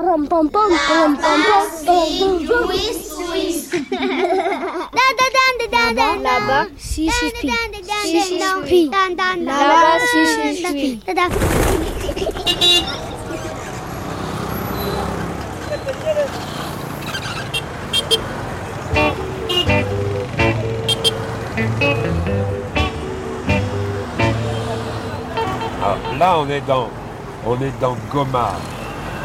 Pom pom pom pom pom pom pom pom. Là-bas, si je suis. Si je suis. Là-bas, si je suis. Alors là, on est dans, on est dans Goma.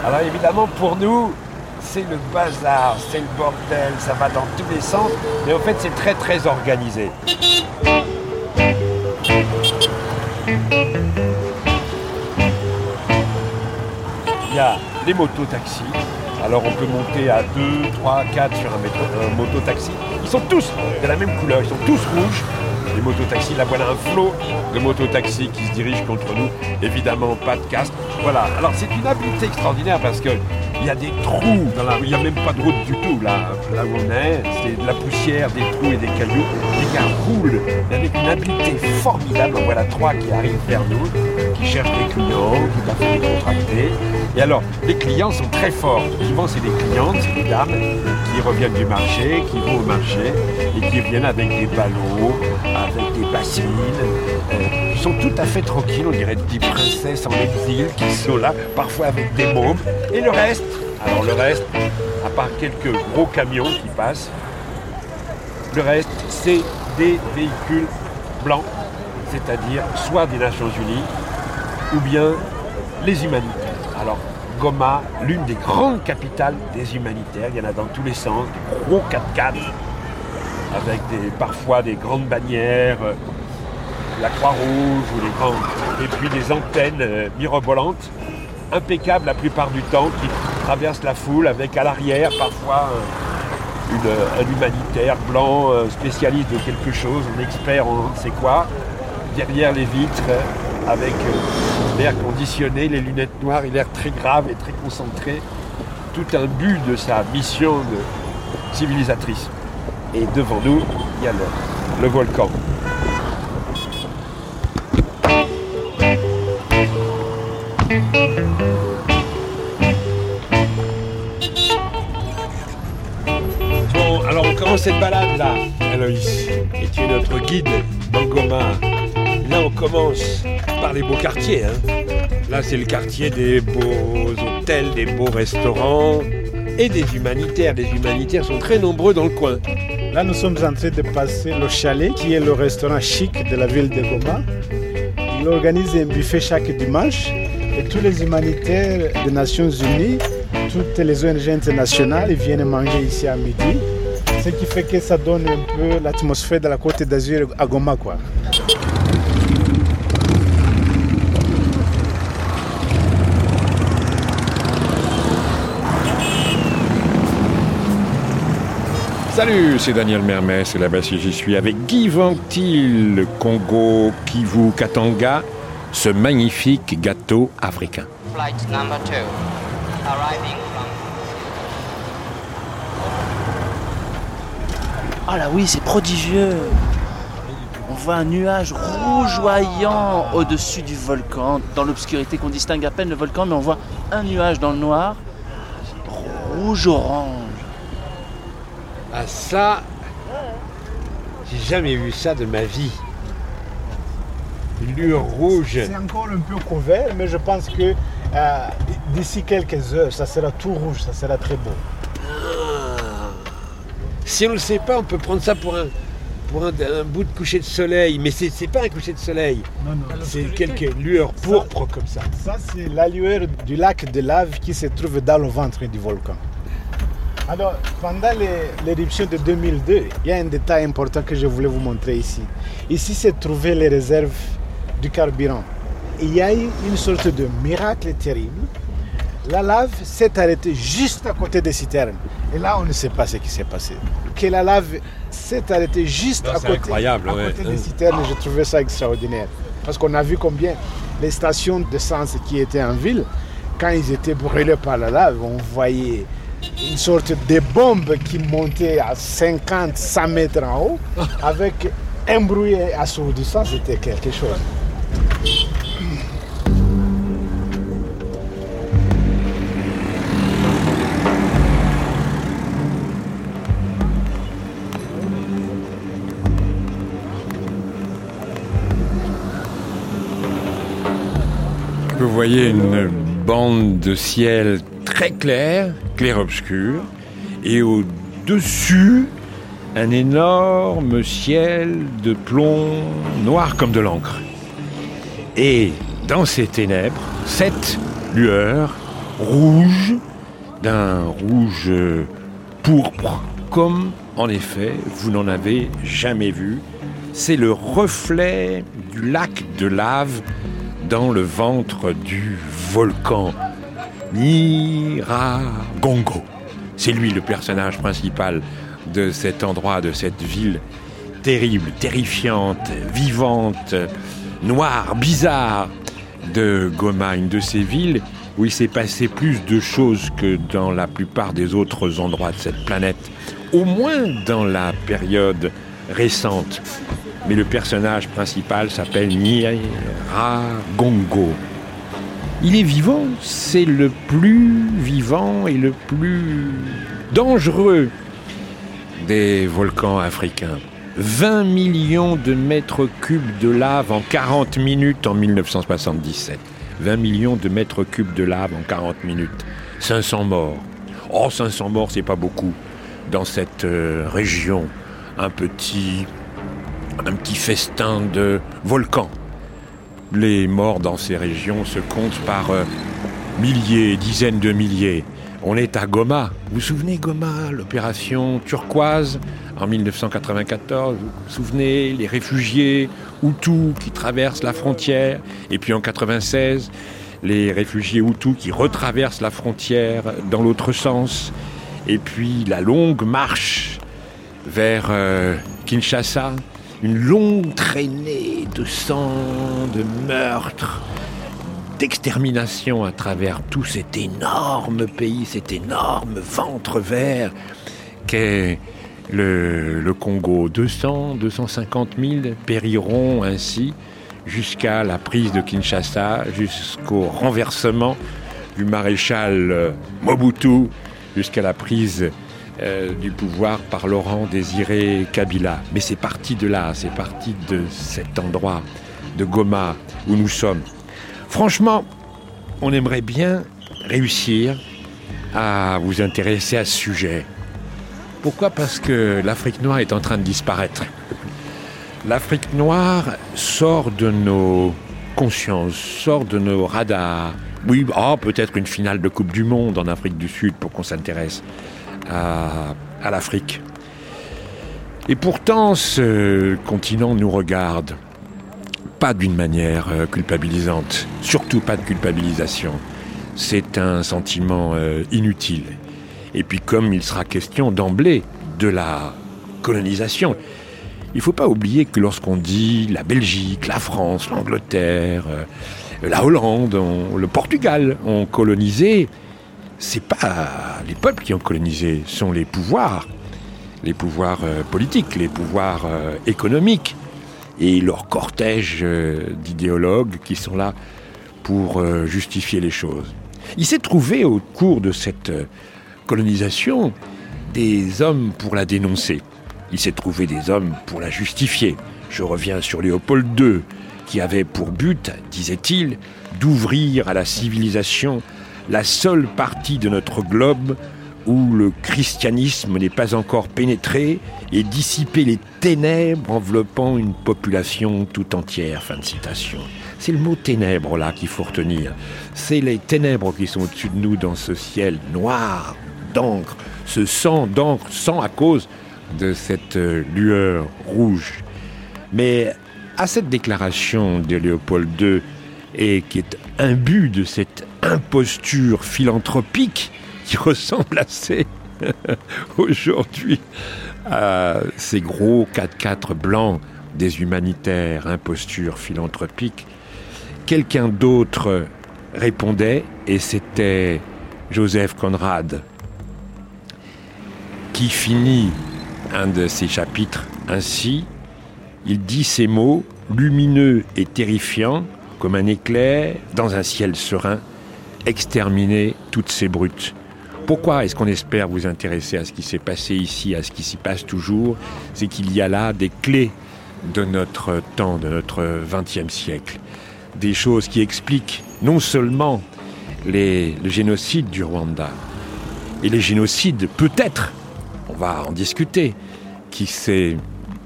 Alors évidemment, pour nous, c'est le bazar, c'est le bordel, ça va dans tous les sens. Mais en fait, c'est très très organisé. Il y a les motos-taxis. Alors on peut monter à 2, 3, 4 sur un, métro- un moto-taxi. Ils sont tous de la même couleur, ils sont tous rouges. Les mototaxis, là voilà un flot de mototaxis qui se dirigent contre nous. Évidemment, pas de casque. Voilà. Alors c'est une habileté extraordinaire parce que il y a des trous dans la rue. Il n'y a même pas de route du tout là, où on est. C'est de la poussière, des trous et des cailloux. Les gars roulent avec une habileté formidable. Voilà trois qui arrivent vers nous, qui cherchent des clients, tout à fait décontractés. Et alors, les clients sont très forts. Souvent, c'est des clientes, c'est des dames qui reviennent du marché, qui vont au marché et qui viennent avec des ballots, avec des bassines. euh, qui sont tout à fait tranquilles, on dirait des princesses en exil qui sont là, parfois avec des mômes. Et le reste, alors le reste, à part quelques gros camions qui passent, le reste, c'est des véhicules blancs, c'est-à-dire soit des Nations Unies, ou bien les humanitaires. Alors, Goma, l'une des grandes capitales des humanitaires, il y en a dans tous les sens, des gros 4x4, avec parfois des grandes bannières, euh, la Croix-Rouge ou les et puis des antennes euh, mirobolantes, impeccables la plupart du temps, qui traversent la foule avec à l'arrière parfois un, une- un humanitaire blanc, euh, spécialiste de quelque chose, un expert en ne sait quoi, derrière les vitres, euh, avec euh, l'air conditionné, les lunettes noires, il a l'air très grave et très concentré, tout un but de sa mission de civilisatrice. Et devant nous, il y a le, le volcan. Bon, alors on commence cette balade là, Aloïs. Et tu es notre guide dans Goma. Là, on commence les beaux quartiers. hein. Là, c'est le quartier des beaux hôtels, des beaux restaurants et des humanitaires. Les humanitaires sont très nombreux dans le coin. Là, nous sommes en train de passer le chalet, qui est le restaurant chic de la ville de Goma. Il organise un buffet chaque dimanche et tous les humanitaires des Nations Unies, toutes les ONG internationales viennent manger ici à midi. Ce qui fait que ça donne un peu l'atmosphère de la Côte d'Azur à Goma. Salut, c'est Daniel Mermès et là-bas si j'y suis avec Guy Ventil, Congo, Kivu, Katanga, ce magnifique gâteau africain. Flight number two, arriving from Ah là oui, c'est prodigieux. On voit un nuage rougeoyant au-dessus du volcan, dans l'obscurité qu'on distingue à peine le volcan, mais on voit un nuage dans le noir, rouge-orange. Ah ça, j'ai jamais vu ça de ma vie. Une lueur rouge. C'est encore un peu couvert, mais je pense que euh, d'ici quelques heures, ça sera tout rouge, ça sera très beau. Si on ne le sait pas, on peut prendre ça pour un, pour un, un bout de coucher de soleil, mais c'est c'est pas un coucher de soleil. Non, non. C'est quelques lueurs pourpres comme ça. Ça, c'est la lueur du lac de lave qui se trouve dans le ventre du volcan. Alors, pendant l'éruption de 2002, il y a un détail important que je voulais vous montrer ici. Ici, se trouvaient les réserves du carburant. Il y a eu une sorte de miracle terrible. La lave s'est arrêtée juste à côté des citernes. Et là, on ne sait pas ce qui s'est passé. Que la lave s'est arrêtée juste Non, à c'est côté, incroyable, à ouais. côté des citernes. Je trouvais ça extraordinaire. Parce qu'on a vu combien les stations d'essence qui étaient en ville, quand ils étaient brûlés par la lave, on voyait une sorte de bombe qui montait à 50, 100 mètres en haut, avec un bruit assourdissant, c'était quelque chose. Vous voyez une bande de ciel très clair, clair-obscur, et au-dessus, un énorme ciel de plomb noir comme de l'encre. Et dans ces ténèbres, cette lueur rouge, d'un rouge pourpre, comme en effet vous n'en avez jamais vu. C'est le reflet du lac de lave dans le ventre du volcan Niragongo. C'est lui le personnage principal de cet endroit, de cette ville terrible, terrifiante, vivante, noire, bizarre de Goma, une de ces villes où il s'est passé plus de choses que dans la plupart des autres endroits de cette planète, au moins dans la période récente. Mais le personnage principal s'appelle Niragongo. Il est vivant, c'est le plus vivant et le plus dangereux des volcans africains. 20 millions de mètres cubes de lave en 40 minutes en 1977. 20 millions de mètres cubes de lave en 40 minutes. 500 morts. Oh, 500 morts, c'est pas beaucoup dans cette euh, région. Un petit, un petit festin de volcans. Les morts dans ces régions se comptent par euh, milliers, dizaines de milliers. On est à Goma. Vous vous souvenez Goma, l'opération turquoise en 1994 Vous vous souvenez les réfugiés Hutus qui traversent la frontière? Et puis en 96, les réfugiés Hutus qui retraversent la frontière dans l'autre sens. Et puis la longue marche vers euh, Kinshasa, une longue traînée de sang, de meurtres, d'extermination à travers tout cet énorme pays, cet énorme ventre vert qu'est le, le, Congo. 200, 250 000 périront ainsi jusqu'à la prise de Kinshasa, jusqu'au renversement du maréchal Mobutu, jusqu'à la prise euh, du pouvoir par Laurent Désiré Kabila. Mais c'est parti de là, c'est parti de cet endroit de Goma où nous sommes. Franchement, on aimerait bien réussir à vous intéresser à ce sujet. Pourquoi? Parce que l'Afrique noire est en train de disparaître. L'Afrique noire sort de nos consciences, sort de nos radars. Oui, oh, peut-être une finale de Coupe du Monde en Afrique du Sud pour qu'on s'intéresse à, l'Afrique. Et pourtant, ce continent nous regarde pas d'une manière euh, culpabilisante, surtout pas de culpabilisation. C'est un sentiment euh, inutile. Et puis comme il sera question d'emblée de la colonisation, il ne faut pas oublier que lorsqu'on dit la Belgique, la France, l'Angleterre, euh, la Hollande, le Portugal ont colonisé, c'est pas les peuples qui ont colonisé, ce sont les pouvoirs, les pouvoirs politiques, les pouvoirs économiques et leur cortège euh, d'idéologues qui sont là pour euh, justifier les choses. Il s'est trouvé au cours de cette euh, colonisation des hommes pour la dénoncer. Il s'est trouvé des hommes pour la justifier. Je reviens sur Léopold II, qui avait pour but, disait-il, d'ouvrir à la civilisation la seule partie de notre globe où le christianisme n'est pas encore pénétré et dissiper les ténèbres enveloppant une population tout entière. Fin de citation. C'est le mot ténèbres là qu'il faut retenir. C'est les ténèbres qui sont au-dessus de nous dans ce ciel noir d'encre, ce sang d'encre, sang à cause de cette euh, lueur rouge. Mais à cette déclaration de Léopold II, et qui est imbu de cette imposture philanthropique, qui ressemble assez aujourd'hui à ces gros 4x4 blancs des humanitaires, imposture philanthropique. Quelqu'un d'autre répondait et c'était Joseph Conrad qui finit un de ses chapitres ainsi. Il dit ces mots lumineux et terrifiants comme un éclair dans un ciel serein, exterminer toutes ces brutes. Pourquoi est-ce qu'on espère vous intéresser à ce qui s'est passé ici, à ce qui s'y passe toujours? C'est qu'il y a là des clés de notre temps, de notre XXe siècle. des choses qui expliquent non seulement les, le génocide du Rwanda, et les génocides, peut-être, on va en discuter, qui s'est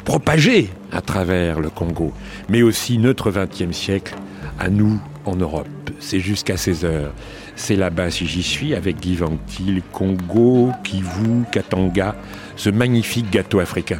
propagé à travers le Congo, mais aussi notre XXe siècle à nous en Europe. C'est jusqu'à 16 heures. C'est là-bas, si j'y suis, avec Guy Congo, Kivu, Katanga, ce magnifique gâteau africain.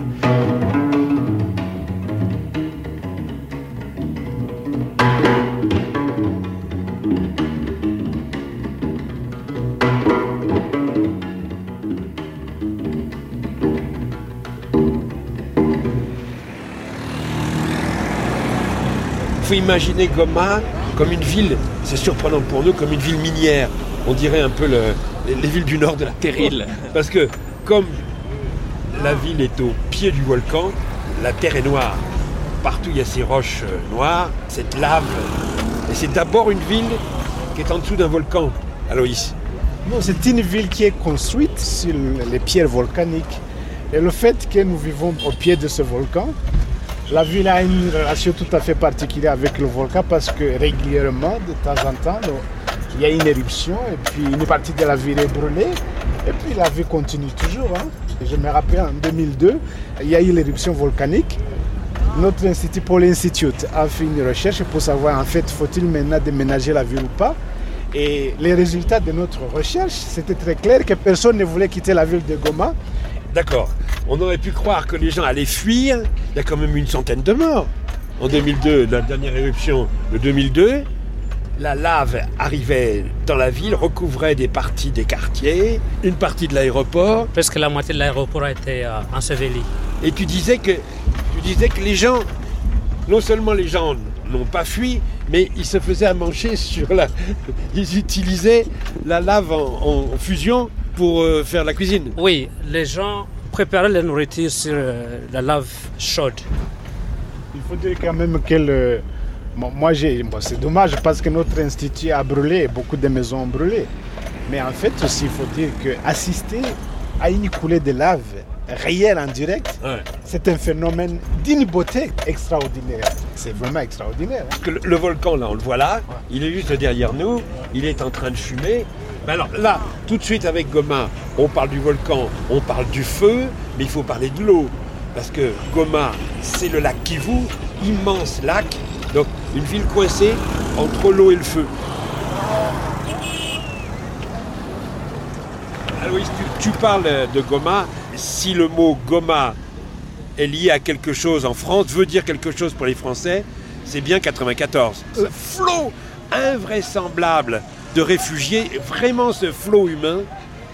Imaginer Goma comme une ville, c'est surprenant pour nous, comme une ville minière. On dirait un peu le- les, les villes du nord de la Terrible. Parce que comme la ville est au pied du volcan, la terre est noire. Partout il y a ces roches euh, noires, cette lave. Et c'est d'abord une ville qui est en dessous d'un volcan, Aloïs. Non, c'est une ville qui est construite sur les pierres volcaniques. Et le fait que nous vivons au pied de ce volcan, la ville a une relation tout à fait particulière avec le volcan parce que régulièrement, de temps en temps, il y a une éruption et puis une partie de la ville est brûlée. Et puis la vie continue toujours. hein. Je me rappelle en 2002, il y a eu l'éruption volcanique. Notre institut, Paul Institute, a fait une recherche pour savoir en fait faut-il maintenant déménager la ville ou pas. Et les résultats de notre recherche, c'était très clair que personne ne voulait quitter la ville de Goma. D'accord. On aurait pu croire que les gens allaient fuir. Il y a quand même une centaine de morts. En 2002, la dernière éruption de 2002, la lave arrivait dans la ville, recouvrait des parties des quartiers, une partie de l'aéroport. Presque la moitié de l'aéroport a été euh, ensevelie. Et tu disais que tu disais que les gens, non seulement les gens n'ont pas fui, mais ils se faisaient à manger sur la. Ils utilisaient la lave en, en fusion pour euh, faire la cuisine. Oui, les gens préparaient la nourriture sur euh, la lave chaude. Il faut dire quand même que le- moi, j'ai, bon, c'est dommage parce que notre institut a brûlé, beaucoup de maisons ont brûlé. Mais en fait, aussi, il faut dire qu'assister à une coulée de lave réelle en direct, Ouais. c'est un phénomène d'une beauté extraordinaire. C'est vraiment extraordinaire. hein. Que le volcan, là, on le voit là, il est juste derrière nous, il est en train de fumer. Mais alors là, tout de suite avec Goma, on parle du volcan, on parle du feu, mais il faut parler de l'eau. Parce que Goma, c'est le lac Kivu, immense lac, donc une ville coincée entre l'eau et le feu. Aloïs, tu, tu parles de Goma. Si le mot Goma est lié à quelque chose en France, veut dire quelque chose pour les Français, c'est bien 94. Ce flot invraisemblable de réfugiés, vraiment ce flot humain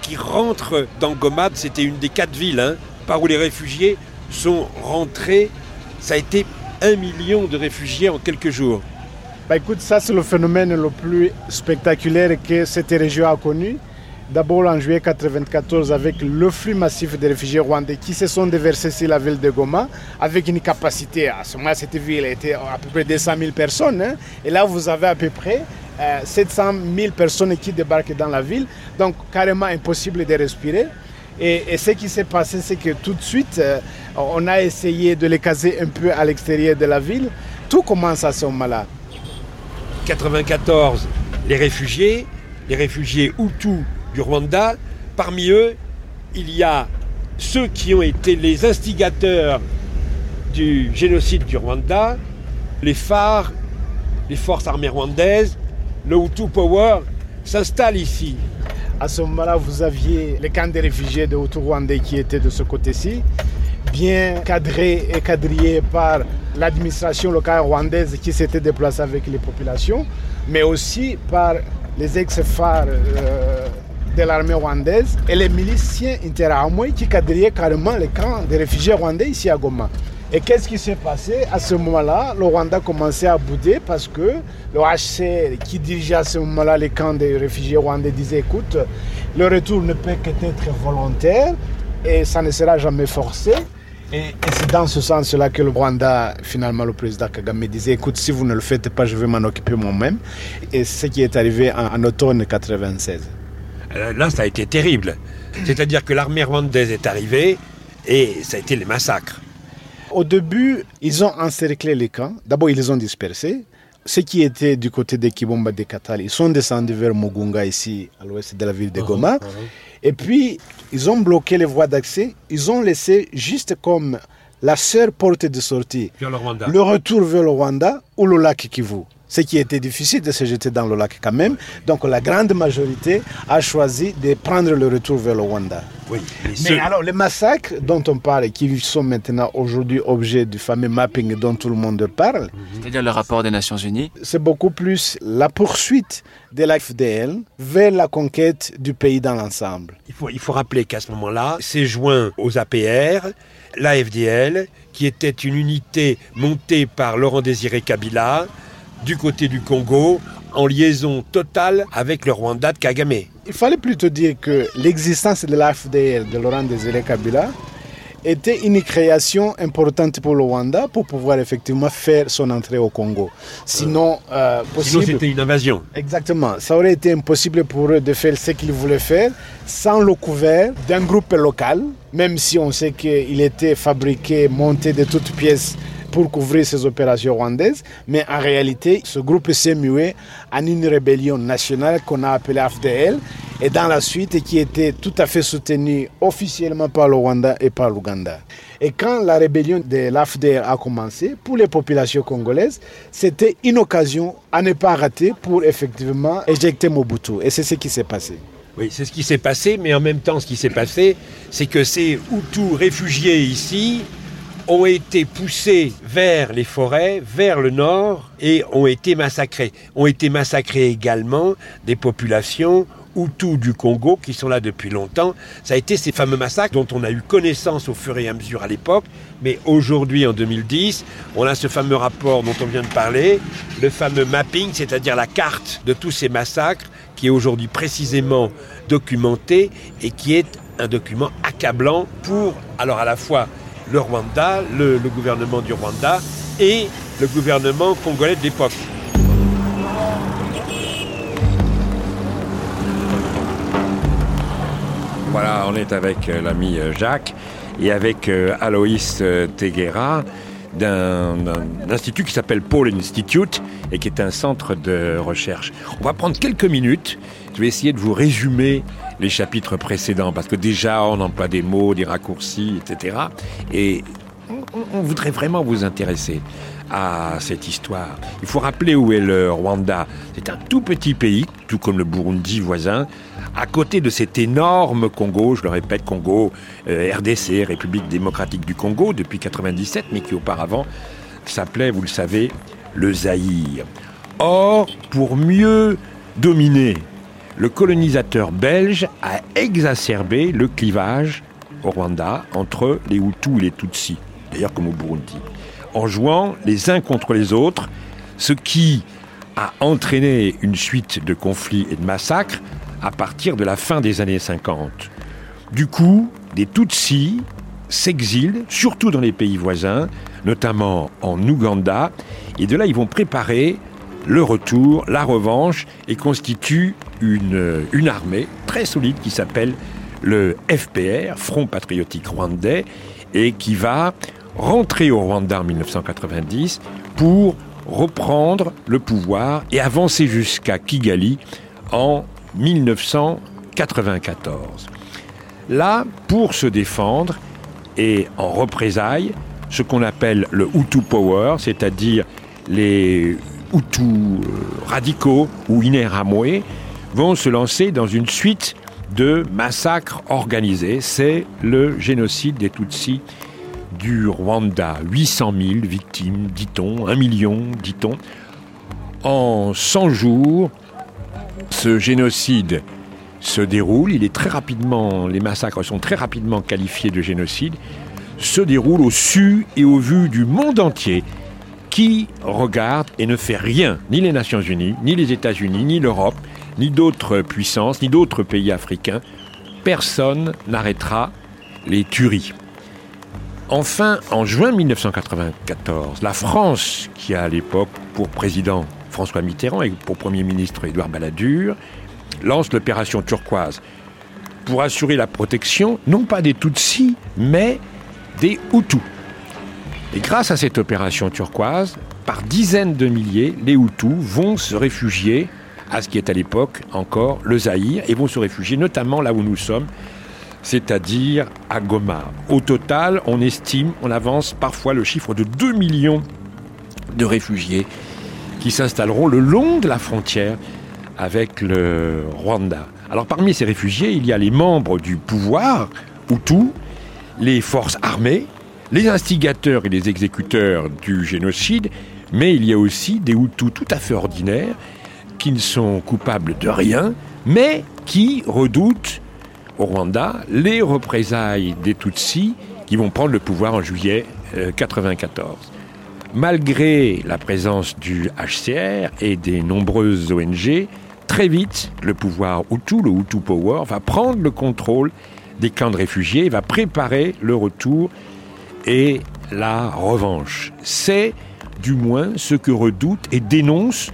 qui rentre dans Goma, c'était une des quatre villes hein, par où les réfugiés sont rentrés. Ça a été un million de réfugiés en quelques jours. Bah, écoute, ça c'est le phénomène le plus spectaculaire que cette région a connu. D'abord en juillet 1994 avec le flux massif de réfugiés rwandais qui se sont déversés sur la ville de Goma avec une capacité, à ce moment cette ville était à peu près 200 000 personnes. hein. et là vous avez à peu près euh, 700 000 personnes qui débarquent dans la ville. Donc carrément impossible de respirer. Et, et ce qui s'est passé, c'est que tout de suite, euh, on a essayé de les caser un peu à l'extérieur de la ville. Tout commence à ce moment-là. 94, les réfugiés, les réfugiés Hutus du Rwanda. Parmi eux, il y a ceux qui ont été les instigateurs du génocide du Rwanda, les phares, les forces armées rwandaises, le Hutu Power s'installe ici. À ce moment-là, vous aviez les camps de réfugiés de Hutu rwandais qui étaient de ce côté-ci, bien cadrés et quadrillés par l'administration locale rwandaise qui s'était déplacée avec les populations, mais aussi par les ex-phares euh, de l'armée rwandaise et les miliciens interamoués qui quadrillaient carrément les camps de réfugiés rwandais ici à Goma. Et qu'est-ce qui s'est passé À ce moment-là, le Rwanda commençait à bouder parce que le HCR qui dirigeait à ce moment-là les camps des réfugiés rwandais disait écoute, le retour ne peut qu'être volontaire et ça ne sera jamais forcé. Et, c'est dans ce sens-là que le Rwanda, finalement, le président Kagame disait écoute, si vous ne le faites pas, je vais m'en occuper moi-même. Et ce qui est arrivé en, en automne 96. Euh, Là, ça a été terrible. C'est-à-dire que l'armée rwandaise est arrivée et ça a été les massacres. Au début, ils ont encerclé les camps. D'abord, ils les ont dispersés. Ceux qui étaient du côté de Kibomba de Katal, ils sont descendus vers Mugunga, ici, à l'ouest de la ville de Goma. Et puis, ils ont bloqué les voies d'accès. Ils ont laissé juste comme la seule porte de sortie le le retour vers le Rwanda ou le lac Kivu. Ce qui était difficile de se jeter dans le lac quand même. Donc la grande majorité a choisi de prendre le retour vers le Rwanda. Oui, mais Mais ceux- alors les massacres dont on parle et qui sont maintenant aujourd'hui objet du fameux mapping dont tout le monde parle, C'est-à-dire le rapport des Nations Unies. c'est beaucoup plus la poursuite de la FDL vers la conquête du pays dans l'ensemble. Il faut, il faut rappeler qu'à ce moment-là, s'est joint aux APR, la FDL, qui était une unité montée par Laurent Désiré Kabila, du côté du Congo, en liaison totale avec le Rwanda de Kagame. Il fallait plutôt dire que l'existence de la FDL de Laurent Désiré Kabila était une création importante pour le Rwanda pour pouvoir effectivement faire son entrée au Congo. Sinon, euh, Sinon, possible. c'était une invasion. Exactement. Ça aurait été impossible pour eux de faire ce qu'ils voulaient faire sans le couvert d'un groupe local, même si on sait qu'il était fabriqué, monté de toutes pièces pour couvrir ces opérations rwandaises. Mais en réalité, ce groupe s'est mué en une rébellion nationale qu'on a appelée AFDL et dans la suite qui était tout à fait soutenue officiellement par le Rwanda et par l'Ouganda. Et quand la rébellion de l'AFDL a commencé, pour les populations congolaises, c'était une occasion à ne pas rater pour effectivement éjecter Mobutu. Et c'est ce qui s'est passé. Oui, c'est ce qui s'est passé, mais en même temps, ce qui s'est passé, c'est que ces Hutus réfugiés ici ont été poussés vers les forêts, vers le nord, et ont été massacrés. Ont été massacrés également des populations Hutus du Congo qui sont là depuis longtemps. Ça a été ces fameux massacres dont on a eu connaissance au fur et à mesure à l'époque, mais aujourd'hui, en 2010, on a ce fameux rapport dont on vient de parler, le fameux mapping, c'est-à-dire la carte de tous ces massacres qui est aujourd'hui précisément documenté et qui est un document accablant pour, alors à la fois le Rwanda, le, gouvernement du Rwanda et le gouvernement congolais de l'époque. Voilà, on est avec euh, l'ami euh, Jacques et avec euh, Aloïs Teguera d'un institut qui s'appelle Paul Institute et qui est un centre de recherche. On va prendre quelques minutes. Je vais essayer de vous résumer les chapitres précédents parce que déjà on emploie des mots, des raccourcis, etc. Et on, voudrait vraiment vous intéresser à cette histoire. Il faut rappeler où est le Rwanda. C'est un tout petit pays, tout comme le Burundi voisin, à côté de cet énorme Congo, je le répète, Congo, euh, RDC, République démocratique du Congo, depuis 97, mais qui auparavant s'appelait, vous le savez, le Zaïre. Or, pour mieux dominer, le colonisateur belge a exacerbé le clivage au Rwanda entre les Hutus et les Tutsis, d'ailleurs comme au Burundi, en jouant les uns contre les autres, ce qui a entraîné une suite de conflits et de massacres à partir de la fin des années 50. Du coup, des Tutsis s'exilent, surtout dans les pays voisins, notamment en Ouganda, et de là ils vont préparer le retour, la revanche, et constituent une, armée très solide qui s'appelle le FPR, Front Patriotique Rwandais, et qui va rentrer au Rwanda en 1990 pour reprendre le pouvoir et avancer jusqu'à Kigali en 94. Là, pour se défendre et en représailles, ce qu'on appelle le Hutu Power, c'est-à-dire les Hutus euh, radicaux ou Ineramwe, vont se lancer dans une suite de massacres organisés. C'est le génocide des Tutsis du Rwanda. 800 000 victimes, dit-on, 1 million, dit-on. En 100 jours, ce génocide se déroule. Il est très rapidement, les massacres sont très rapidement qualifiés de génocide. Se déroule au su et au vu du monde entier qui regarde et ne fait rien, ni les Nations Unies, ni les États-Unis, ni l'Europe, ni d'autres puissances, ni d'autres pays africains. Personne n'arrêtera les tueries. Enfin, en juin 1994, la France, qui a à l'époque pour président François Mitterrand et pour Premier ministre Édouard Balladur, lance l'opération turquoise pour assurer la protection, non pas des Tutsis, mais des Hutus. Et grâce à cette opération turquoise, par dizaines de milliers, les Hutus vont se réfugier à ce qui est à l'époque encore le Zaïre et vont se réfugier notamment là où nous sommes, c'est-à-dire à Goma. Au total, on estime, on avance parfois le chiffre de 2 millions de réfugiés qui s'installeront le long de la frontière avec le Rwanda. Alors parmi ces réfugiés, il y a les membres du pouvoir, Hutu, les forces armées, les instigateurs et les exécuteurs du génocide, mais il y a aussi des Hutus tout à fait ordinaires qui ne sont coupables de rien, mais qui redoutent au Rwanda les représailles des Tutsis qui vont prendre le pouvoir en juillet 1994. Euh, Malgré la présence du HCR et des nombreuses ONG, très vite, le pouvoir Hutu, le Hutu Power, va prendre le contrôle des camps de réfugiés, va préparer le retour et la revanche. C'est du moins ce que redoute et dénonce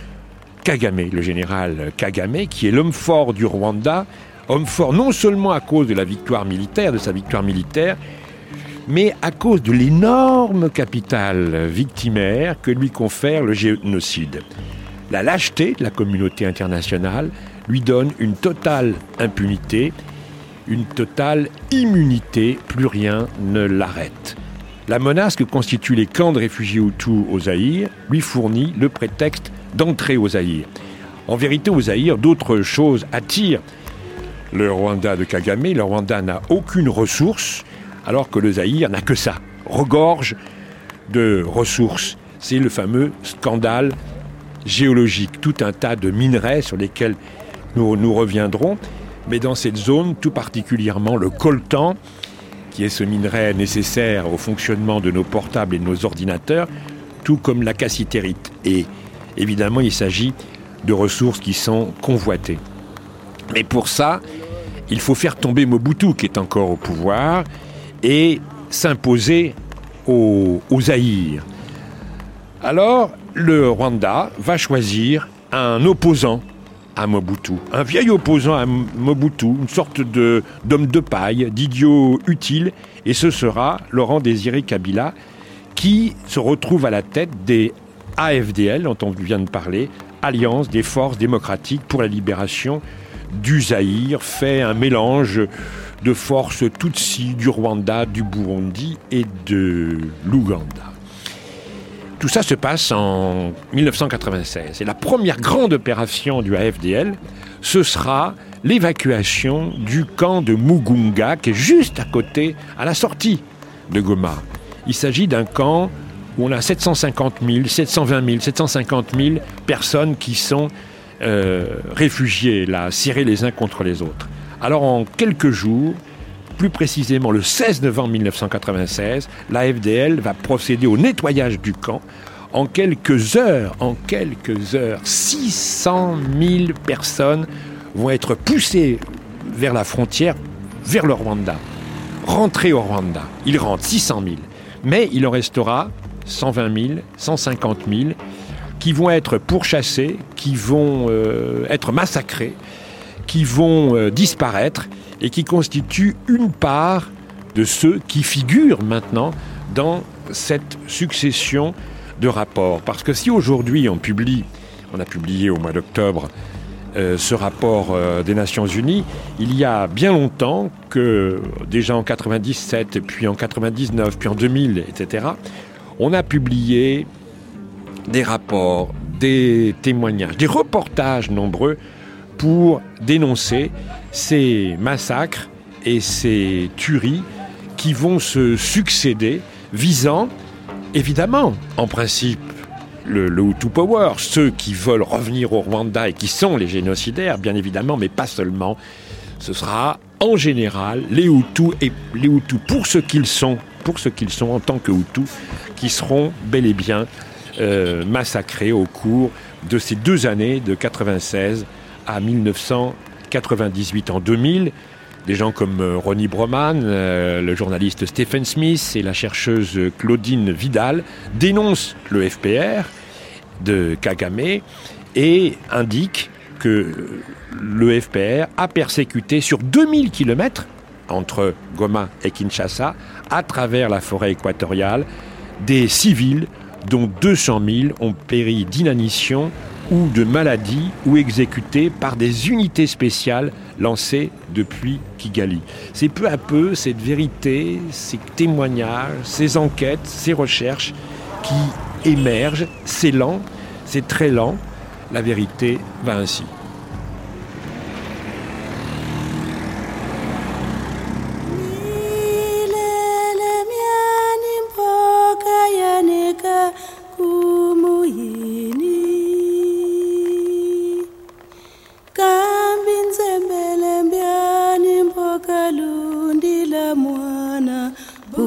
Kagame, le général Kagame, qui est l'homme fort du Rwanda, homme fort non seulement à cause de sa victoire militaire, mais à cause de l'énorme capital victimaire que lui confère le génocide. La lâcheté de la communauté internationale lui donne une totale impunité, une totale immunité, plus rien ne l'arrête. La menace que constituent les camps de réfugiés Hutus au Zaïre lui fournit le prétexte d'entrer au Zaïre. En vérité, au Zaïre, d'autres choses attirent le Rwanda de Kagame. Le Rwanda n'a aucune ressource, alors que le Zaïre n'a que ça, regorge de ressources. C'est le fameux scandale géologique, tout un tas de minerais sur lesquels nous, nous reviendrons, mais dans cette zone, tout particulièrement le coltan, qui est ce minerai nécessaire au fonctionnement de nos portables et de nos ordinateurs, tout comme la cassitérite. Et évidemment, il s'agit de ressources qui sont convoitées. Mais pour ça, il faut faire tomber Mobutu, qui est encore au pouvoir, et s'imposer aux, aux Alors, le Rwanda va choisir un opposant à Mobutu, un vieil opposant à Mobutu, une sorte d'homme de, paille, d'idiot utile, et ce sera Laurent Désiré Kabila qui se retrouve à la tête des AFDL, dont on vient de parler, Alliance des forces démocratiques pour la libération du Zaïre, fait un mélange de forces Tutsi du Rwanda, du Burundi et de l'Ouganda. Tout ça se passe en 1996. Et la première grande opération du AFDL, ce sera l'évacuation du camp de Mugunga, qui est juste à côté, à la sortie de Goma. Il s'agit d'un camp où on a 750 000, 720 000, 750 000 personnes qui sont euh, réfugiés, là, serrés les uns contre les autres. Alors en quelques jours, plus précisément le 16 novembre 1996, la FDL va procéder au nettoyage du camp. En quelques heures, en quelques heures, 600 000 personnes vont être poussées vers la frontière, vers le Rwanda. Rentrer au Rwanda. Ils rentrent 600 000. Mais il en restera 120 000, 150 000 qui vont être pourchassés, qui vont euh, être massacrés, qui vont euh, disparaître et qui constituent une part de ceux qui figurent maintenant dans cette succession de rapports. Parce que si aujourd'hui on publie, on a publié au mois d'octobre euh, ce rapport des Nations Unies, il y a bien longtemps que, déjà en 97, puis en 99, puis en 2000, etc., on a publié des rapports, des témoignages, des reportages nombreux pour dénoncer ces massacres et ces tueries qui vont se succéder, visant évidemment, en principe, le, Hutu Power, ceux qui veulent revenir au Rwanda et qui sont les génocidaires, bien évidemment, mais pas seulement. Ce sera en général les Hutus et les Hutus pour ce qu'ils sont, pour ce qu'ils sont en tant que Hutus, qui seront bel et bien euh, massacrés au cours de ces deux années, de 96 à 1998. En 2000, des gens comme euh, Ronnie Broman, euh, le journaliste Stephen Smith et la chercheuse Claudine Vidal dénoncent le FPR de Kagame et indiquent que le FPR a persécuté sur 2000 km entre Goma et Kinshasa, à travers la forêt équatoriale, des civils dont 200 000 ont péri d'inanition ou de maladie ou exécutés par des unités spéciales lancées depuis Kigali. C'est peu à peu cette vérité, ces témoignages, ces enquêtes, ces recherches qui émergent. C'est lent, c'est très lent. La vérité va ainsi.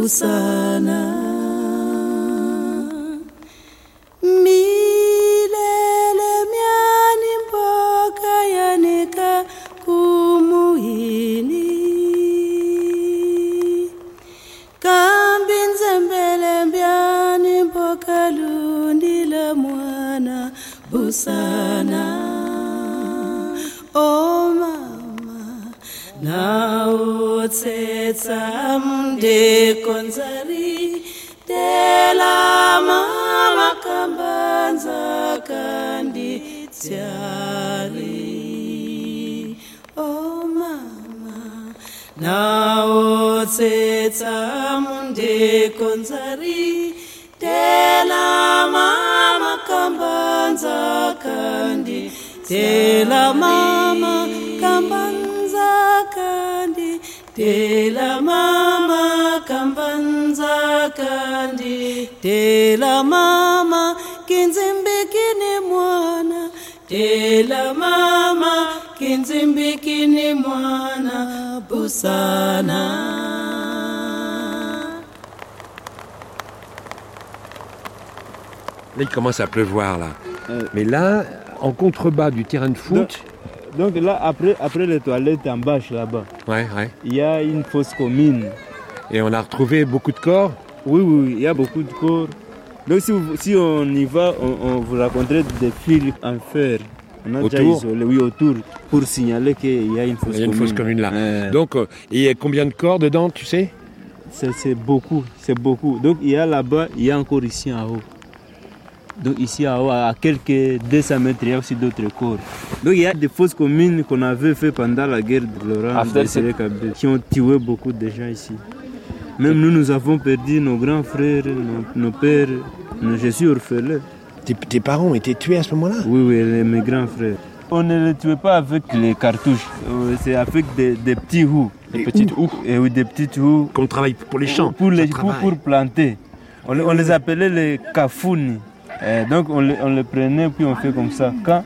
Sana Là, il commence à pleuvoir, là. Mais là, en contrebas du terrain de foot... Donc, donc là, après, après les toilettes en bâche, là-bas, Ouais, ouais. il y a une fosse commune. Et on a retrouvé beaucoup de corps Oui, oui, il y a beaucoup de corps. Donc si, vous- si on y va, on, on vous raconterait des fils en fer. On a déjà Autour isolé, oui, autour, pour signaler qu'il y a une fosse Il y a une commune. fosse commune là. Donc, euh, il y a combien de corps dedans, tu sais? C'est beaucoup, c'est beaucoup. Donc il y a là-bas, il y a encore ici en haut. Donc ici haut, à quelques 200 mètres, il y a aussi d'autres corps. Donc il y a des fosses communes qu'on avait fait pendant la guerre de Laurent de Kabila, qui ont tué beaucoup de gens ici. Même nous, nous avons perdu nos grands frères, nos, nos pères. Nous- Je suis orphelin. Tes, tes parents ont été tués à ce moment-là? Oui, oui, les- mes grands frères. On ne les tuait pas avec les cartouches, c'est avec des, des petits houes. Des petites houes. Et oui, des petites houes. Qu'on travaille pour les champs. Pour, les, pour, pour planter. On, les- on les appelait les kafouni. Euh, donc on les, on les prenait puis on fait comme ça, quand?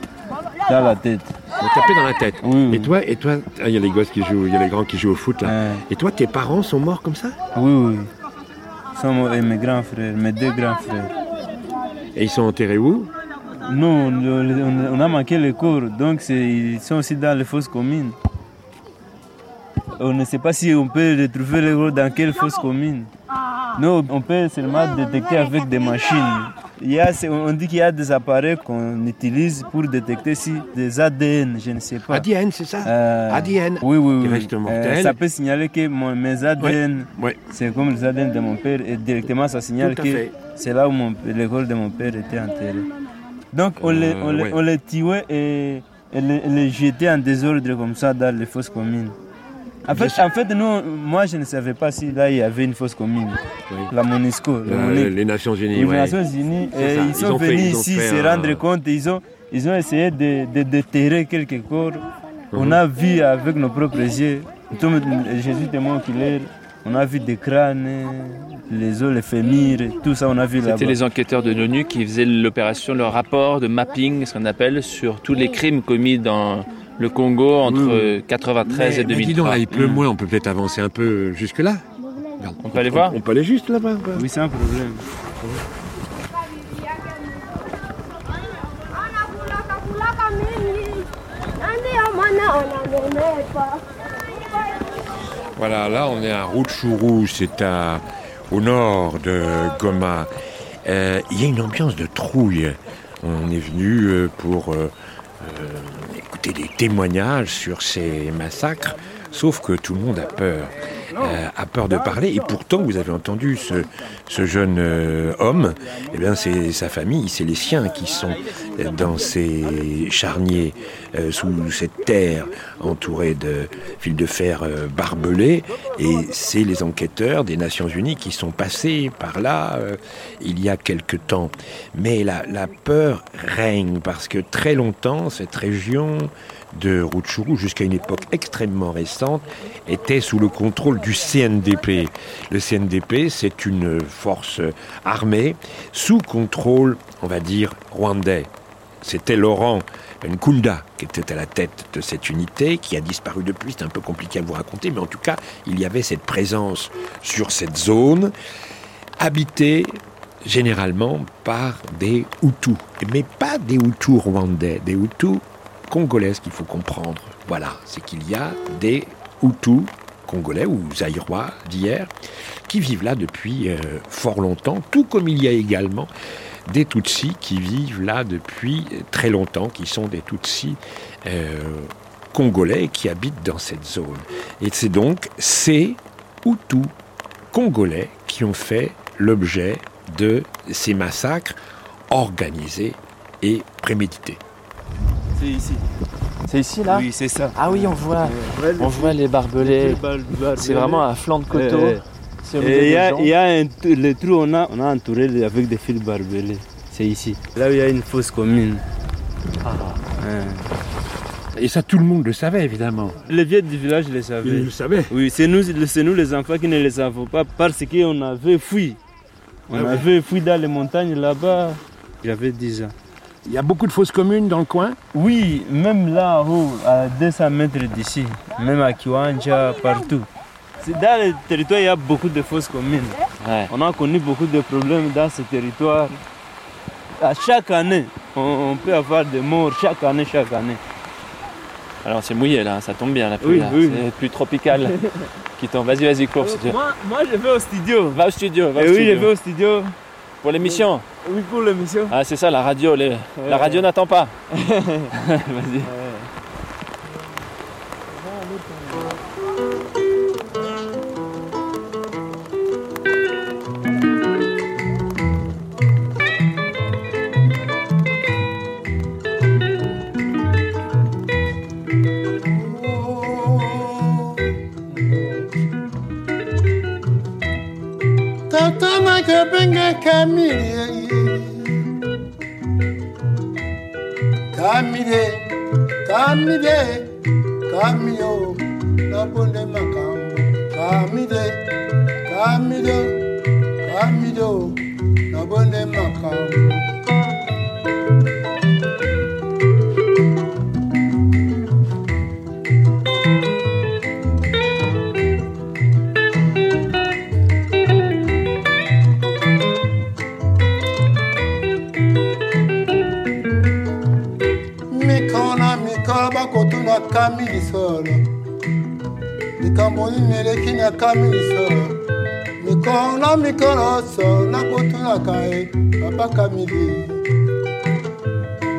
Dans la tête. On tapait dans la tête. Oui, oui. Et toi, et toi, ah, il y a les gosses qui jouent, il y a les grands qui jouent au foot là. Euh, Et toi, tes parents sont morts comme ça? Oui, oui. Sont mon- et mes grands frères, mes deux grands frères. Et ils sont enterrés où? Nous, on, a manqué les corps, donc ils sont aussi dans les fosses communes. On ne sait pas si on peut retrouver les corps dans quelle fosse commune. Nous, on peut seulement détecter avec des machines. Il y a, on dit qu'il y a des appareils qu'on utilise pour détecter si des ADN, je ne sais pas. ADN, c'est ça Euh, ADN. Oui, oui, oui. Euh, ça peut signaler que mon- mes ADN, c'est comme les ADN de mon père, et directement ça signale que c'est là où mon, l'école de mon père était enterrée. Donc on, les, Euh, on, les, on les tuait et et les, et les jeter en désordre comme ça dans les fosses communes. En fait, en fait, nous, moi, je ne savais pas si là, il y avait une fosse commune. La MONUSCO. Euh, les Nations Unies. Les ouais. Nations Unies, et ils Ils sont ont fait- venus ils ont ici fait se un- rendre compte, ils ont, ils ont essayé de, de déterrer quelque part. On Mhm. a vu avec nos propres yeux, tout Jésus témoin oculaire, on a vu des crânes, les os, les fémurs, tout ça, on a vu là-bas. C'était les enquêteurs de l'ONU qui faisaient l'opération, le rapport de mapping, ce qu'on appelle, sur tous les crimes commis dans le Congo entre 93 et Mais- mais 2003. dis donc, là, il pleut moins, on peut peut-être avancer un peu jusque-là. On peut aller voir On peut aller juste là-bas. Oui, c'est un problème. Voilà, là on est à Rutshuru, c'est à, au nord de Goma. Euh, Il y a une ambiance de trouille. On est venu euh, pour euh, euh, des témoignages sur ces massacres, sauf que tout le monde a peur. euh, a peur de parler et pourtant vous avez entendu ce, ce jeune euh, homme, eh bien c'est sa famille, c'est les siens qui sont dans ces charniers euh, sous cette terre entourée de fils de fer euh, barbelés et c'est les enquêteurs des Nations Unies qui sont passés par là euh, il y a quelque temps. Mais la, la peur règne parce que très longtemps cette région de Rutshuru jusqu'à une époque extrêmement récente était sous le contrôle du CNDP. Le CNDP, c'est une force armée sous contrôle, on va dire, rwandais. C'était Laurent Nkunda qui était à la tête de cette unité, qui a disparu depuis, c'est un peu compliqué à vous raconter, mais en tout cas, il y avait cette présence sur cette zone, habitée généralement par des Hutus, mais pas des Hutus rwandais, des Hutus congolais, ce qu'il faut comprendre. Voilà, c'est qu'il y a des Hutus congolais ou zaïrois d'hier qui vivent là depuis euh, fort longtemps, tout comme il y a également des Tutsis qui vivent là depuis très longtemps, qui sont des Tutsis euh, congolais qui habitent dans cette zone. Et c'est donc ces Hutus congolais qui ont fait l'objet de ces massacres organisés et prémédités. C'est ici. C'est ici là Oui, c'est ça. Ah oui, on voit, Ouais, on voit les barbelés. les bar- barbelés. C'est vraiment à flanc de coteau. Ouais, ouais. Et il y a, y a un, le trou, on a, on a entouré avec des fils barbelés. C'est ici. Là où il y a une fosse commune. Ah. Ouais. Et ça, tout le monde le savait, évidemment. Les vieux du village le savaient. Ils le savaient. Oui, c'est nous, c'est nous les enfants qui ne le savons pas parce qu'on avait fui. On Ah avait fui dans les montagnes là-bas. J'avais 10 ans. Il y a beaucoup de fosses communes dans le coin Oui, même là-haut, à 200 mètres d'ici, même à Kiwanja, partout. Dans le territoire, il y a beaucoup de fosses communes. Ouais. On a connu beaucoup de problèmes dans ce territoire. À chaque année, on, on peut avoir des morts, chaque année, chaque année. Alors c'est mouillé là, ça tombe bien la pluie. Oui, oui. C'est plus tropical qui tombe. Vas-y, vas-y, cours si tu veux. Moi, moi, je vais au studio. Va au studio, va au Et oui, studio. je vais au studio. Pour l'émission Oui, pour l'émission. Ah, c'est ça, la radio. les- La radio n'attend pas. Vas-y. Benga benga kamire Kamire kamire kamio Nabonde makam Kamire kamire kamio Nabonde makam bakami solo likambo nini eleki kamili solo mikolo na mikolo so nakutunaka ye babaka midi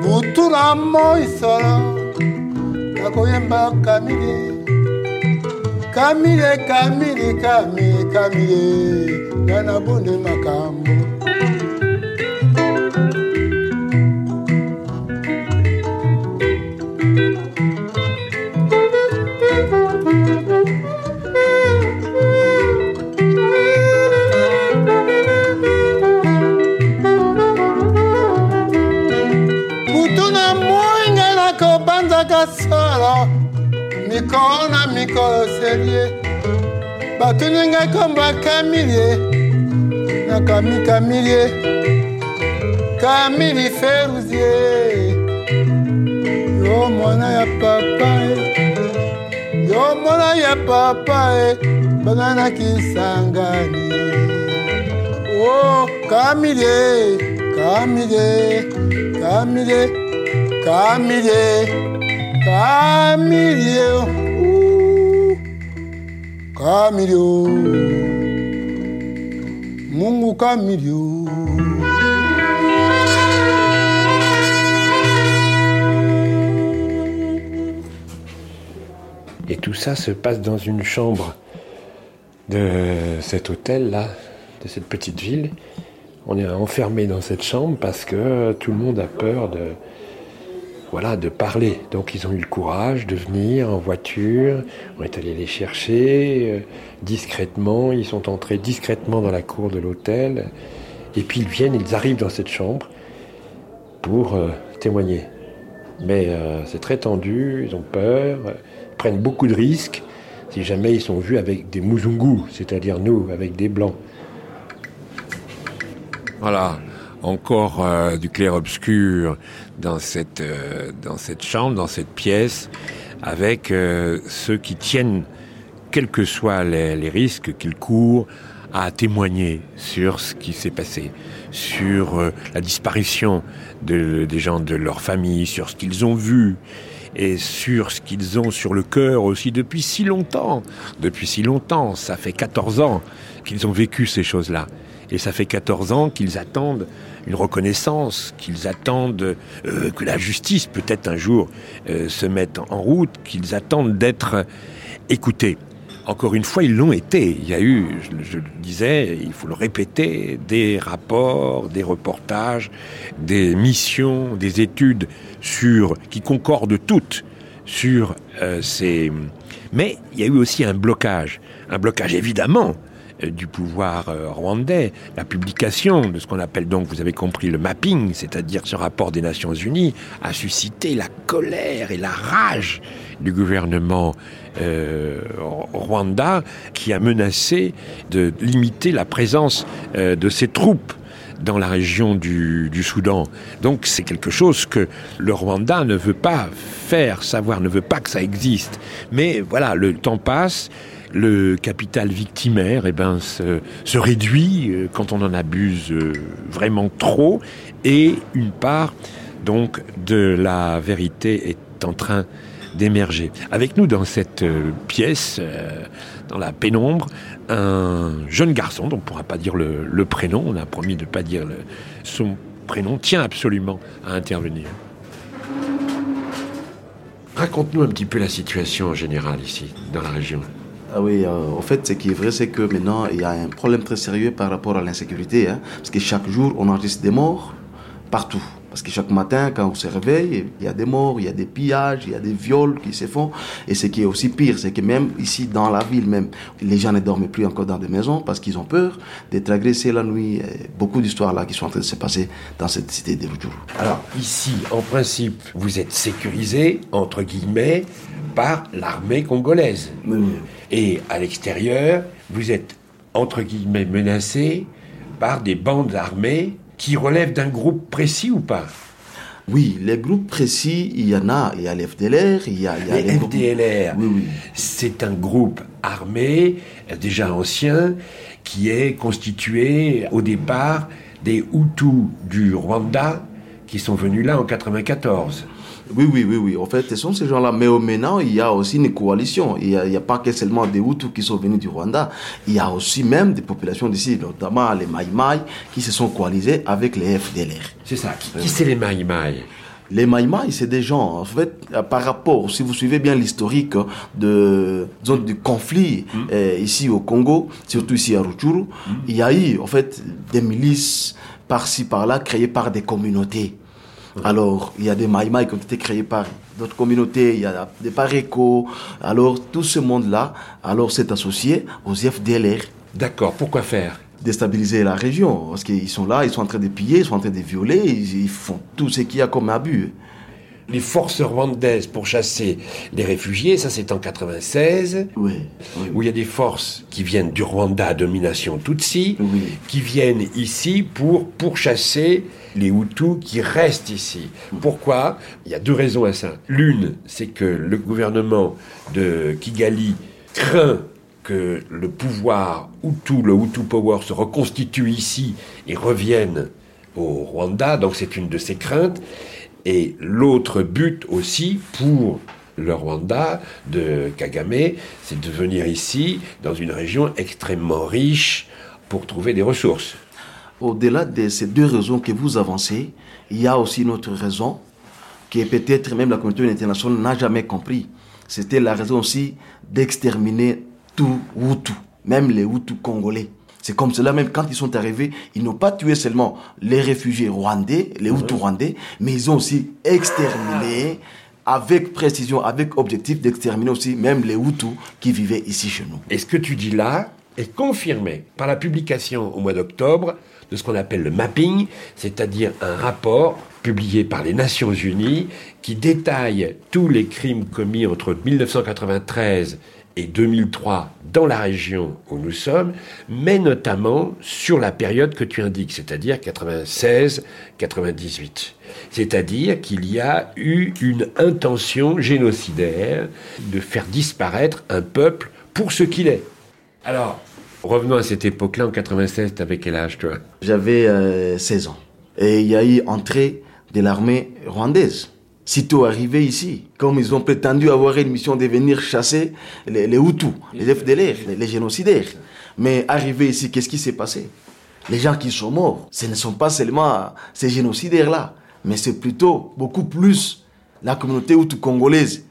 butu na moi solo nakoyemba kamili. Kamili, kamili kami kamile nana bonde makambo selie batuni ngai komba kamilie. Nakami kamilie. Kamili feruzie yo mwana ya papa e yo mwana ya papa e banganaki sangani o kamilie. Kamilie. Kamilie. Kamilie. Kamilie. uh, Et tout ça se passe dans une chambre de cet hôtel-là, de cette petite ville. On est enfermé dans cette chambre parce que tout le monde a peur de, voilà, de parler. Donc ils ont eu le courage de venir en voiture. On est allé les chercher euh, discrètement. Ils sont entrés discrètement dans la cour de l'hôtel. Et puis ils viennent, ils arrivent dans cette chambre pour euh, témoigner. Mais euh, c'est très tendu, ils ont peur, prennent beaucoup de risques si jamais ils sont vus avec des mouzungus, c'est-à-dire nous, avec des blancs. Voilà, encore du clair-obscur dans cette, euh, dans cette chambre, dans cette pièce, avec euh, ceux qui tiennent, quels que soient les, risques qu'ils courent, à témoigner sur ce qui s'est passé, sur euh, la disparition de- des gens de leur famille, sur ce qu'ils ont vu et sur ce qu'ils ont sur le cœur aussi depuis si longtemps. Depuis si longtemps, ça fait 14 ans qu'ils ont vécu ces choses-là. Et ça fait 14 ans qu'ils attendent une reconnaissance, qu'ils attendent euh, que la justice peut-être un jour euh, se mette en route, qu'ils attendent d'être écoutés. Encore une fois, ils l'ont été. Il y a eu, je, le disais, il faut le répéter, des rapports, des reportages, des missions, des études sur qui concordent toutes sur euh, ces. Mais il y a eu aussi un blocage, un blocage évidemment du pouvoir euh, rwandais, la publication de ce qu'on appelle donc, vous avez compris, le mapping, c'est-à-dire ce rapport des Nations Unies, a suscité la colère et la rage du gouvernement euh, Rwanda qui a menacé de limiter la présence euh, de ses troupes dans la région du, du Soudan. Donc c'est quelque chose que le Rwanda ne veut pas faire savoir, ne veut pas que ça existe. Mais voilà, le temps passe, le capital victimaire eh ben, se, réduit euh, quand on en abuse euh, vraiment trop, et une part donc de la vérité est en train d'émerger. Avec nous dans cette euh, pièce, dans la pénombre, un jeune garçon, dont on ne pourra pas dire le, prénom, on a promis de ne pas dire son prénom, tient absolument à intervenir. Raconte-nous un petit peu la situation en général ici, dans la région. Ah oui, euh, en fait, ce qui est vrai, c'est que maintenant, il y a un problème très sérieux par rapport à l'insécurité. hein, parce que chaque jour, on enregistre des morts partout. Parce que chaque matin, quand on se réveille, il y a des morts, il y a des pillages, il y a des viols qui se font. Et ce qui est aussi pire, c'est que même ici, dans la ville même, les gens ne dorment plus encore dans des maisons parce qu'ils ont peur d'être agressés la nuit. Et beaucoup d'histoires là qui sont en train de se passer dans cette cité de Rutshuru. Alors ici, en principe, vous êtes sécurisé, entre guillemets, par l'armée congolaise. Et à l'extérieur, vous êtes, entre guillemets, menacé par des bandes armées qui relèvent d'un groupe précis ou pas? Oui, les groupes précis, il y en a. Il y a les FDLR, il y a, il y a Les les groupes- FDLR, c'est un groupe armé, déjà ancien, qui est constitué au départ des Hutus du Rwanda qui sont venus là en 94. Oui, oui, oui, oui. En fait, ce sont ces gens-là. Mais au maintenant, il y a aussi une coalition. Il n'y a, pas que seulement des Hutus qui sont venus du Rwanda. Il y a aussi même des populations d'ici, notamment les Maïmaï, qui se sont coalisés avec les FDLR. C'est ça. Qui, qui c'est les Maïmaï Les Maïmaï, c'est des gens, en fait, euh, par rapport, si vous suivez bien l'historique de, disons, du conflit euh, ici au Congo, surtout ici à Rutshuru, il y a eu, en fait, des milices par-ci, par-là, créées par des communautés. Alors, il y a des Maïmaï qui ont été créés par d'autres communautés, il y a des Pareco. Alors, tout ce monde-là, alors, s'est associé aux FDLR. D'accord, pourquoi faire? Déstabiliser la région, parce qu'ils sont là, ils sont en train de piller, ils sont en train de violer, ils, ils font tout ce qu'il y a comme abus. Les forces rwandaises pour chasser les réfugiés, ça c'est en 96, Oui. où il y a des forces qui viennent du Rwanda à domination Tutsi, qui viennent ici pour pourchasser les Hutus qui restent ici. Pourquoi? Il y a deux raisons à ça. L'une, c'est que le gouvernement de Kigali craint que le pouvoir Hutu, le Hutu Power, se reconstitue ici et revienne au Rwanda, donc c'est une de ses craintes. Et l'autre but aussi pour le Rwanda de Kagame, c'est de venir ici, dans une région extrêmement riche, pour trouver des ressources. Au-delà de ces deux raisons que vous avancez, il y a aussi une autre raison que peut-être même la communauté internationale n'a jamais compris. C'était la raison aussi d'exterminer tout Hutu, même les Hutus congolais. C'est comme cela, même quand ils sont arrivés, ils n'ont pas tué seulement les réfugiés rwandais, les Hutus rwandais, mais ils ont aussi exterminé avec précision, avec objectif d'exterminer aussi même les Hutus qui vivaient ici chez nous. Et ce que tu dis là est confirmé par la publication au mois d'octobre de ce qu'on appelle le mapping, c'est-à-dire un rapport publié par les Nations Unies qui détaille tous les crimes commis entre 1993 et 2003 dans la région où nous sommes, mais notamment sur la période que tu indiques, c'est-à-dire 96-98. C'est-à-dire qu'il y a eu une intention génocidaire de faire disparaître un peuple pour ce qu'il est. Alors, revenons à cette époque-là, en 96, t'avais quel âge, toi? J'avais euh, 16 ans. Et il y a eu entrée de l'armée rwandaise. Sitôt arrivé ici, comme ils ont prétendu avoir une mission de venir chasser les, les Hutus, les FDLR, les, les génocidaires. Mais arrivé ici, qu'est-ce qui s'est passé? Les gens qui sont morts, ce ne sont pas seulement ces génocidaires-là, mais c'est plutôt beaucoup plus la communauté Hutu congolaise.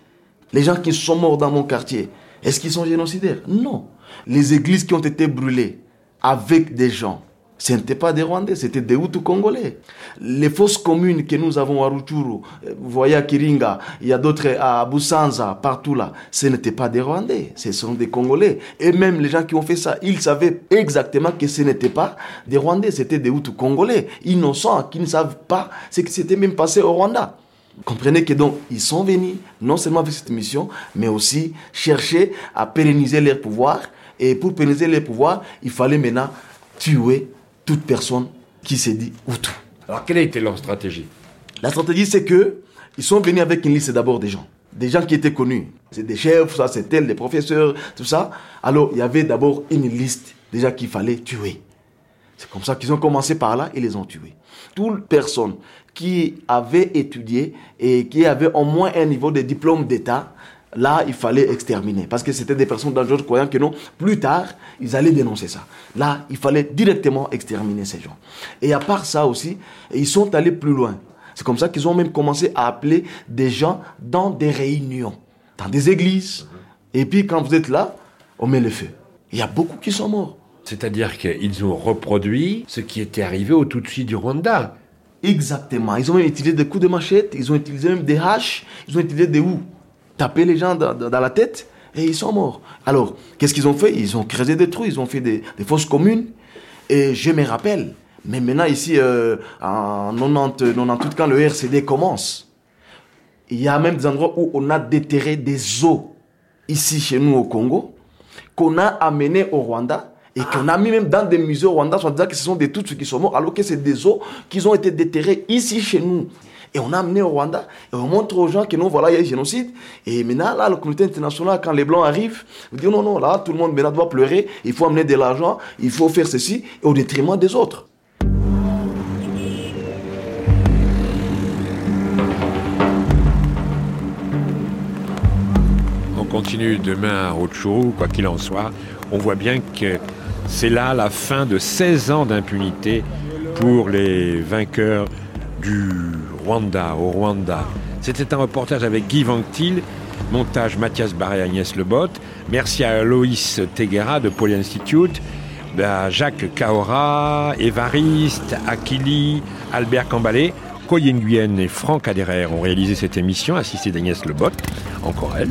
Les gens qui sont morts dans mon quartier, est-ce qu'ils sont génocidaires? Non. Les églises qui ont été brûlées avec des gens, ce n'étaient pas des Rwandais, c'était des Hutus congolais. Les fausses communes que nous avons à Ruchuru, euh, vous voyez à Kiringa, il y a d'autres à Busanza, partout là, ce n'étaient pas des Rwandais, ce sont des Congolais. Et même les gens qui ont fait ça, ils savaient exactement que ce n'était pas des Rwandais, c'était des Hutus congolais, innocents, qui ne savent pas ce qui s'était même passé au Rwanda. Comprenez que donc, ils sont venus, non seulement avec cette mission, mais aussi chercher à pérenniser leur pouvoir. Et pour pérenniser leur pouvoir, il fallait maintenant tuer toute personne qui s'est dit Hutu. Alors, quelle a été leur stratégie? La stratégie, c'est que ils sont venus avec une liste d'abord des gens. Des gens qui étaient connus. C'est des chefs, ça, c'est tel, des professeurs, tout ça. Alors, il y avait d'abord une liste déjà qu'il fallait tuer. C'est comme ça qu'ils ont commencé par là et les ont tués. Toute personne qui avait étudié et qui avait au moins un niveau de diplôme d'État, là, il fallait exterminer. Parce que c'était des personnes dangereuses croyant que non, plus tard, ils allaient dénoncer ça. Là, il fallait directement exterminer ces gens. Et à part ça aussi, ils sont allés plus loin. C'est comme ça qu'ils ont même commencé à appeler des gens dans des réunions, dans des églises. Et puis, quand vous êtes là, on met le feu. Il y a beaucoup qui sont morts. C'est-à-dire qu'ils ont reproduit ce qui était arrivé au Tutsi du Rwanda. Exactement. Ils ont même utilisé des coups de machette, ils ont utilisé même des haches, ils ont utilisé des houes. Taper les gens dans, la tête et ils sont morts. Alors, qu'est-ce qu'ils ont fait? Ils ont creusé des trous, ils ont fait des, des fosses communes. Et je me rappelle, mais maintenant ici, euh, en 90, 98, quand le RCD commence, il y a même des endroits où on a déterré des os ici chez nous au Congo, qu'on a amené au Rwanda et qu'on a mis même dans des musées au Rwanda, en disant que ce sont des Tutsis qui sont morts, alors que c'est des os qui ont été déterrés ici chez nous. Et on a amené au Rwanda et on montre aux gens que non, voilà, il y a un génocide. Et maintenant, là, la communauté internationale, quand les Blancs arrivent, vous dit non, non, là, tout le monde maintenant doit pleurer, il faut amener de l'argent, il faut faire ceci, au détriment des autres. On continue demain à Rutshuru, quoi qu'il en soit. On voit bien que c'est là la fin de 16 ans d'impunité pour les vainqueurs du Rwanda, au Rwanda. C'était un reportage avec Guy Vanctil, montage Mathias Barré Agnès Lebot. Merci à Loïs Teguera de Poly Institute, à Jacques Kaora, Évariste, Akili, Albert Cambalé. Koyen Nguyen et Franck Aderer ont réalisé cette émission, assistés d'Agnès Lebot, encore elle.